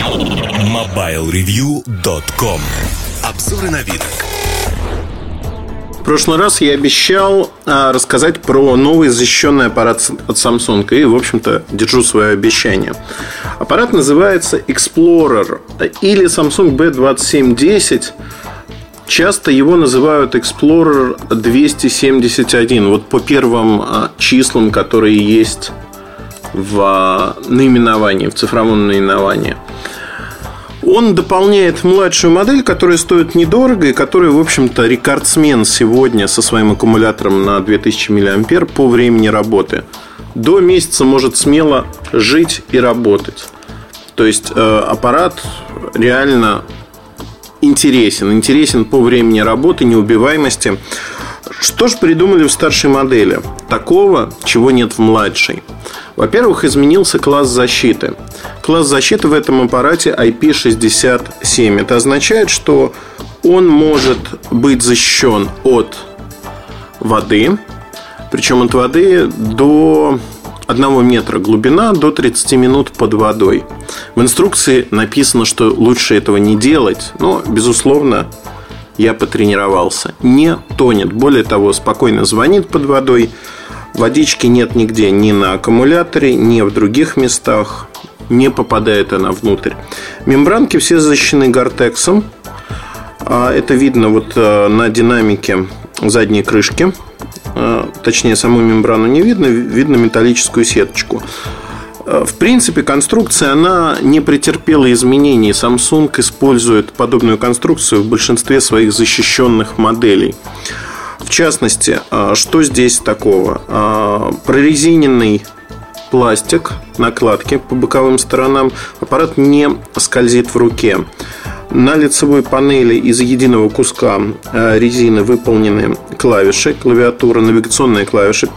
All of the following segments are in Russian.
MobileReview.com Обзоры на вид. В прошлый раз я обещал а, рассказать про новый защищенный аппарат от Samsung. И, в общем-то, держу свое обещание. Аппарат называется Explorer или Samsung B2710. Часто его называют Explorer 271. Вот по первым а, числам, которые есть в а, наименовании, в цифровом наименовании. Он дополняет младшую модель, которая стоит недорого и которая, в общем-то, рекордсмен сегодня со своим аккумулятором на 2000 мАh по времени работы. До месяца может смело жить и работать. То есть э, аппарат реально интересен. Интересен по времени работы, неубиваемости. Что же придумали в старшей модели? Такого, чего нет в младшей. Во-первых, изменился класс защиты. Класс защиты в этом аппарате IP67. Это означает, что он может быть защищен от воды, причем от воды до 1 метра глубина до 30 минут под водой. В инструкции написано, что лучше этого не делать, но, безусловно, я потренировался. Не тонет. Более того, спокойно звонит под водой. Водички нет нигде, ни на аккумуляторе, ни в других местах. Не попадает она внутрь. Мембранки все защищены гортексом. А, это видно вот э, на динамике задней крышки. А, точнее, саму мембрану не видно, видно металлическую сеточку. А, в принципе, конструкция, она не претерпела изменений. Samsung использует подобную конструкцию в большинстве своих защищенных моделей. В частности, а, что здесь такого? Прорезиненный пластик, накладки по боковым сторонам. Аппарат не скользит в руке. На лицевой панели из единого куска э, резины выполнены клавиши, клавиатура, навигационные клавиши,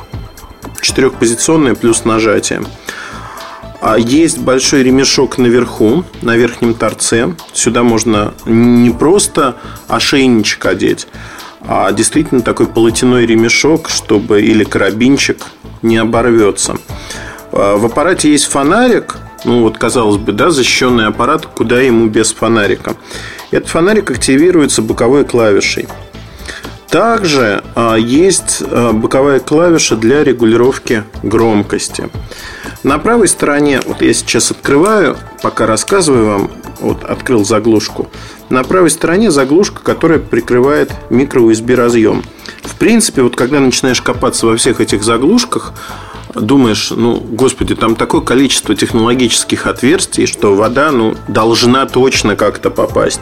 четырехпозиционные плюс нажатие. А есть большой ремешок наверху, на верхнем торце. Сюда можно не просто ошейничек одеть, а действительно такой полотяной ремешок, чтобы или карабинчик не оборвется. А, в аппарате есть фонарик, ну вот казалось бы, да, защищенный аппарат, куда ему без фонарика. Этот фонарик активируется боковой клавишей. Также а, есть а, боковая клавиша для регулировки громкости. На правой стороне, вот я сейчас открываю, пока рассказываю вам, вот открыл заглушку. На правой стороне заглушка, которая прикрывает микро-USB разъем. В принципе, вот когда начинаешь копаться во всех этих заглушках, думаешь, ну, господи, там такое количество технологических отверстий, что вода, ну, должна точно как-то попасть.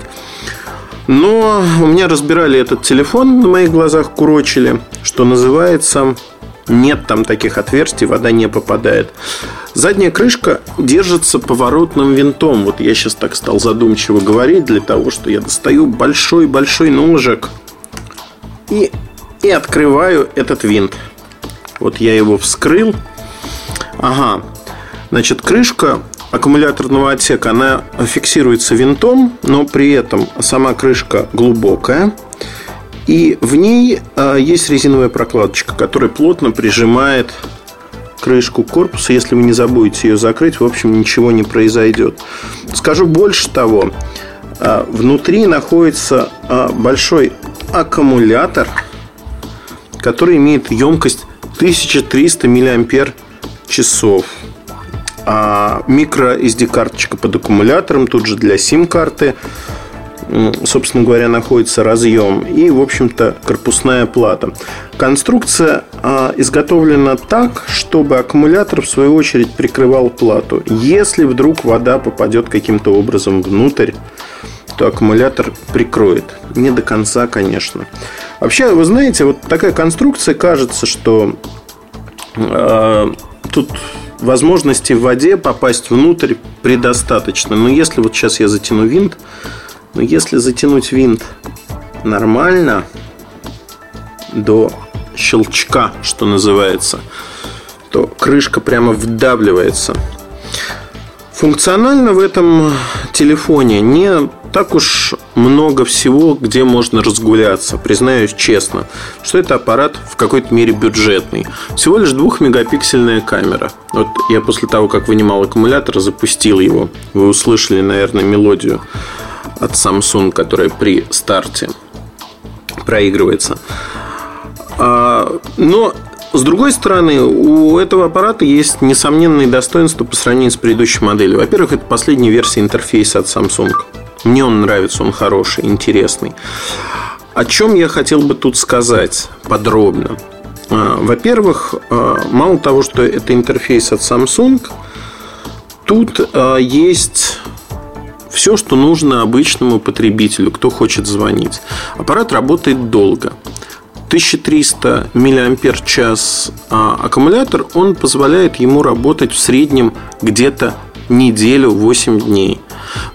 Но у меня разбирали этот телефон, на моих глазах курочили, что называется, нет там таких отверстий, вода не попадает. Задняя крышка держится поворотным винтом. Вот я сейчас так стал задумчиво говорить для того, что я достаю большой-большой ножик и, и открываю этот винт. Вот я его вскрыл. Ага. Значит, крышка аккумуляторного отсека, она фиксируется винтом, но при этом сама крышка глубокая. И в ней а, есть резиновая прокладочка, которая плотно прижимает крышку корпуса. Если вы не забудете ее закрыть, в общем, ничего не произойдет. Скажу больше того, а, внутри находится а, большой аккумулятор, который имеет емкость 1300 мАч. А микро SD карточка под аккумулятором, тут же для сим-карты, собственно говоря, находится разъем и, в общем-то, корпусная плата. Конструкция а, изготовлена так, чтобы аккумулятор, в свою очередь, прикрывал плату. Если вдруг вода попадет каким-то образом внутрь, то аккумулятор прикроет. Не до конца, конечно. Вообще, вы знаете, вот такая конструкция кажется, что э, тут возможности в воде попасть внутрь предостаточно. Но если вот сейчас я затяну винт, но если затянуть винт нормально до щелчка, что называется, то крышка прямо вдавливается. Функционально в этом телефоне не так уж много всего, где можно разгуляться, признаюсь честно, что это аппарат в какой-то мере бюджетный. Всего лишь двухмегапиксельная камера. Вот я после того, как вынимал аккумулятор, запустил его. Вы услышали, наверное, мелодию от Samsung, которая при старте проигрывается. А, но с другой стороны, у этого аппарата есть несомненные достоинства по сравнению с предыдущей моделью. Во-первых, это последняя версия интерфейса от Samsung. Мне он нравится, он хороший, интересный. О чем я хотел бы тут сказать подробно? А, во-первых, а, мало того, что это интерфейс от Samsung, тут есть все, что нужно обычному потребителю, кто хочет звонить. Аппарат работает долго. 1300 мАч а, аккумулятор, он позволяет ему работать в среднем где-то неделю, 8 дней.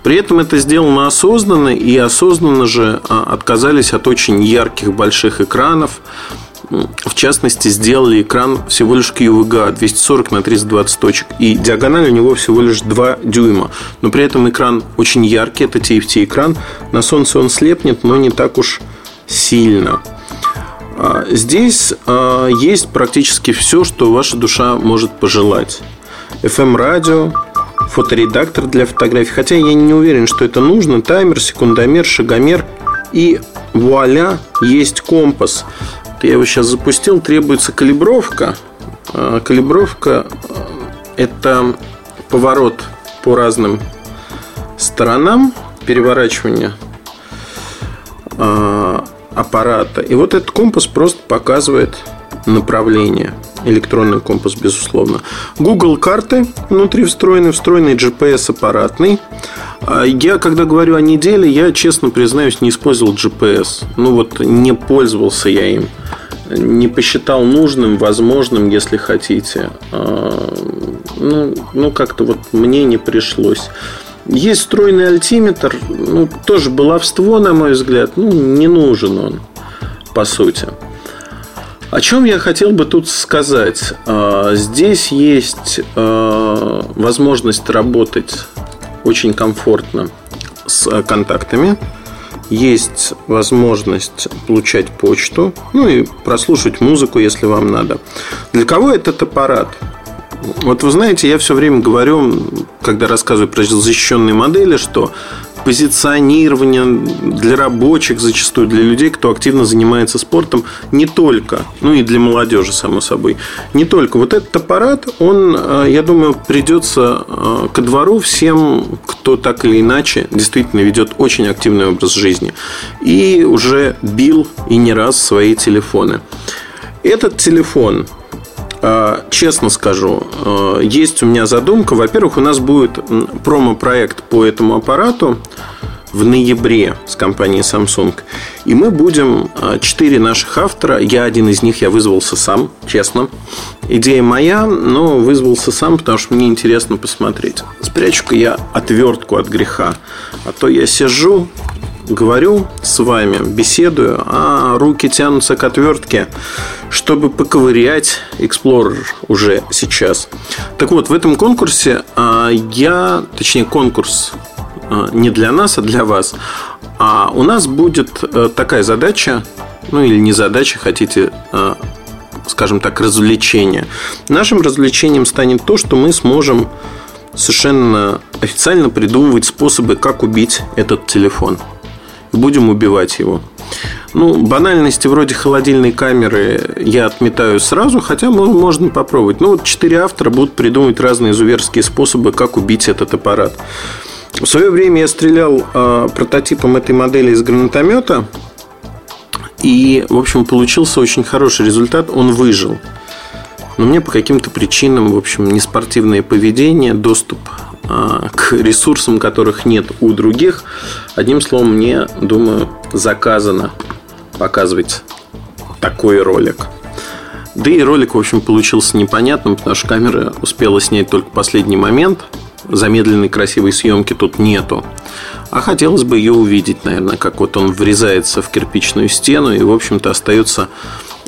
При этом это сделано осознанно, и осознанно же а, отказались от очень ярких больших экранов. В частности, сделали экран всего лишь QVGA 240 на 320 точек. И диагональ у него всего лишь 2 дюйма. Но при этом экран очень яркий, это TFT экран. На солнце он слепнет, но не так уж сильно. А, здесь а, есть практически все, что ваша душа может пожелать. FM-радио, фоторедактор для фотографий. Хотя я не уверен, что это нужно. Таймер, секундомер, шагомер. И вуаля, есть компас. Я его сейчас запустил. Требуется калибровка. А, калибровка – это поворот по разным сторонам, переворачивание аппарата. И вот этот компас просто показывает направление. Электронный компас, безусловно. Google карты внутри встроены, встроенный GPS аппаратный. А я, когда говорю о неделе, я, честно признаюсь, не использовал GPS. Ну вот, не пользовался я им. Не посчитал нужным, возможным, если хотите. А, ну, ну как-то вот мне не пришлось. Есть встроенный альтиметр, ну, тоже баловство, на мой взгляд, ну, не нужен он, по сути. О чем я хотел бы тут сказать? А, здесь есть а, возможность работать очень комфортно с контактами. Есть возможность получать почту, ну и прослушать музыку, если вам надо. Для кого этот аппарат? Вот вы знаете, я все время говорю, когда рассказываю про защищенные модели, что позиционирование для рабочих, зачастую для людей, кто активно занимается спортом, не только, ну и для молодежи, само собой, не только. Вот этот аппарат, он, э, я думаю, придется э, ко двору всем, кто так или иначе действительно ведет очень активный образ жизни и уже бил и не раз свои телефоны. Этот телефон честно скажу, а, есть у меня задумка. Во-первых, у нас будет промо-проект по этому аппарату в ноябре с компанией Samsung. И мы будем а, четыре наших автора. Я один из них, я вызвался сам, честно. Идея моя, но вызвался сам, потому что мне интересно посмотреть. Спрячу-ка я отвертку от греха. А то я сижу, говорю с вами, беседую, а руки тянутся к отвертке, чтобы поковырять Explorer уже сейчас. Так вот, в этом конкурсе а, я, точнее конкурс а, не для нас, а для вас. А у нас будет э, такая задача, ну или не задача, хотите а, скажем так, развлечение. Нашим развлечением станет то, что мы сможем совершенно официально придумывать способы, как убить этот телефон будем убивать его. Ну, банальности вроде холодильной камеры я отметаю сразу, хотя можно попробовать. Ну, вот четыре автора будут придумывать разные изуверские способы, как убить этот аппарат. В свое время я стрелял э, прототипом этой модели из гранатомета, и, в общем, получился очень хороший результат. Он выжил. Но мне по каким-то причинам, в общем, неспортивное поведение, доступ к ресурсам, которых нет у других. Одним словом, мне, думаю, заказано показывать такой ролик. Да и ролик, в общем, получился непонятным, потому что камера успела снять только последний момент. Замедленной красивой съемки тут нету. А хотелось бы ее увидеть, наверное, как вот он врезается в кирпичную стену и, в общем-то, остается...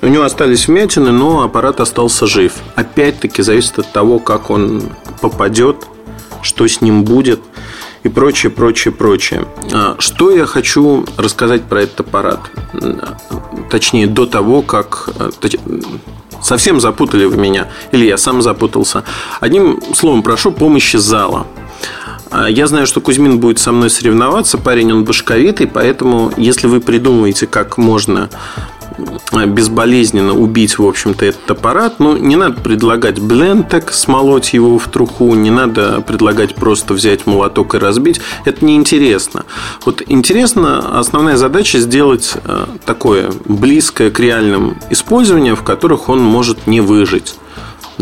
У него остались вмятины, но аппарат остался жив. Опять-таки зависит от того, как он попадет что с ним будет. И прочее, прочее, прочее. А, что я хочу рассказать про этот аппарат? Точнее, до того, как э, совсем запутали вы меня, или я сам запутался. Одним словом, прошу помощи зала. А, я знаю, что Кузьмин будет со мной соревноваться. Парень он башковитый, поэтому если вы придумываете, как можно безболезненно убить, в общем-то, этот аппарат. Ну, не надо предлагать блентек, смолоть его в труху, не надо предлагать просто взять молоток и разбить. Это неинтересно. Вот интересно, основная задача сделать э, такое близкое к реальным использованию, в которых он может не выжить.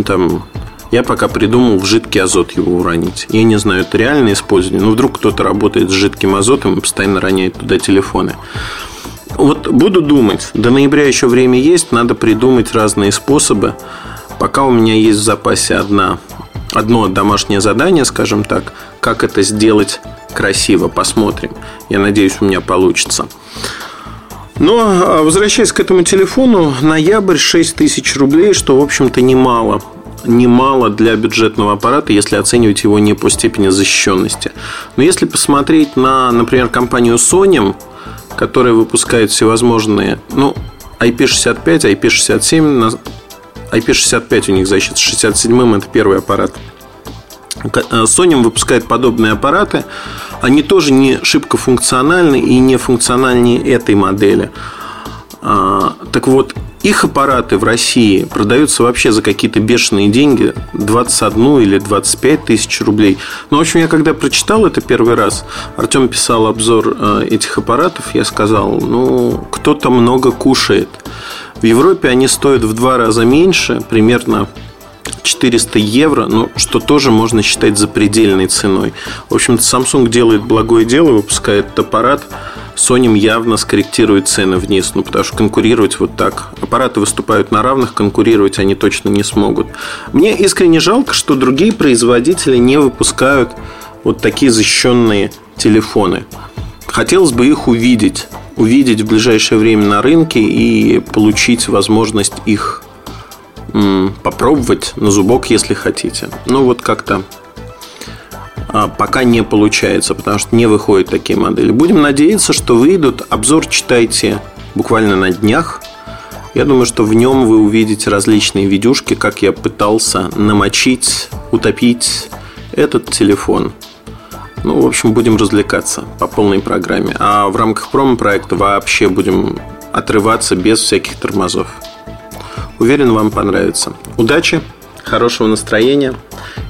Там, я пока придумал в жидкий азот его уронить. Я не знаю, это реальное использование. Но вдруг кто-то работает с жидким азотом и постоянно роняет туда телефоны. Вот буду думать. До ноября еще время есть. Надо придумать разные способы. Пока у меня есть в запасе одна, одно домашнее задание, скажем так. Как это сделать красиво. Посмотрим. Я надеюсь, у меня получится. Но, а, возвращаясь к этому телефону, ноябрь 6 тысяч рублей, что, в общем-то, немало. Немало для бюджетного аппарата, если оценивать его не по степени защищенности. Но если посмотреть на, например, компанию Sony, которые выпускают всевозможные, ну, IP65, IP67, IP65 у них защита, 67-м это первый аппарат. Э, Sony выпускает подобные аппараты. Они тоже не шибко функциональны и не функциональнее этой модели. А, так вот, их аппараты в России продаются вообще за какие-то бешеные деньги 21 или 25 тысяч рублей. Ну, в общем, я когда прочитал это первый раз, Артем писал обзор э, этих аппаратов, я сказал, ну, кто-то много кушает. В Европе они стоят в два раза меньше, примерно 400 евро, ну, что тоже можно считать запредельной ценой. В общем-то, Samsung делает благое дело, выпускает аппарат Sony явно скорректирует цены вниз, ну, потому что конкурировать вот так. Аппараты выступают на равных, конкурировать они точно не смогут. Мне искренне жалко, что другие производители не выпускают вот такие защищенные телефоны. Хотелось бы их увидеть, увидеть в ближайшее время на рынке и получить возможность их попробовать на зубок, если хотите. Ну, вот как-то пока не получается, потому что не выходят такие модели. Будем надеяться, что выйдут. Обзор читайте буквально на днях. Я думаю, что в нем вы увидите различные видюшки, как я пытался намочить, утопить этот телефон. Ну, в общем, будем развлекаться по полной программе. А в рамках промо-проекта вообще будем отрываться без всяких тормозов. Уверен, вам понравится. Удачи! Хорошего настроения.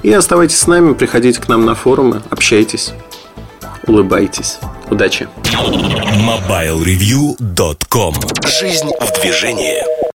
И оставайтесь с нами, приходите к нам на форумы, общайтесь, улыбайтесь. Удачи! MobileReview.com Жизнь в движении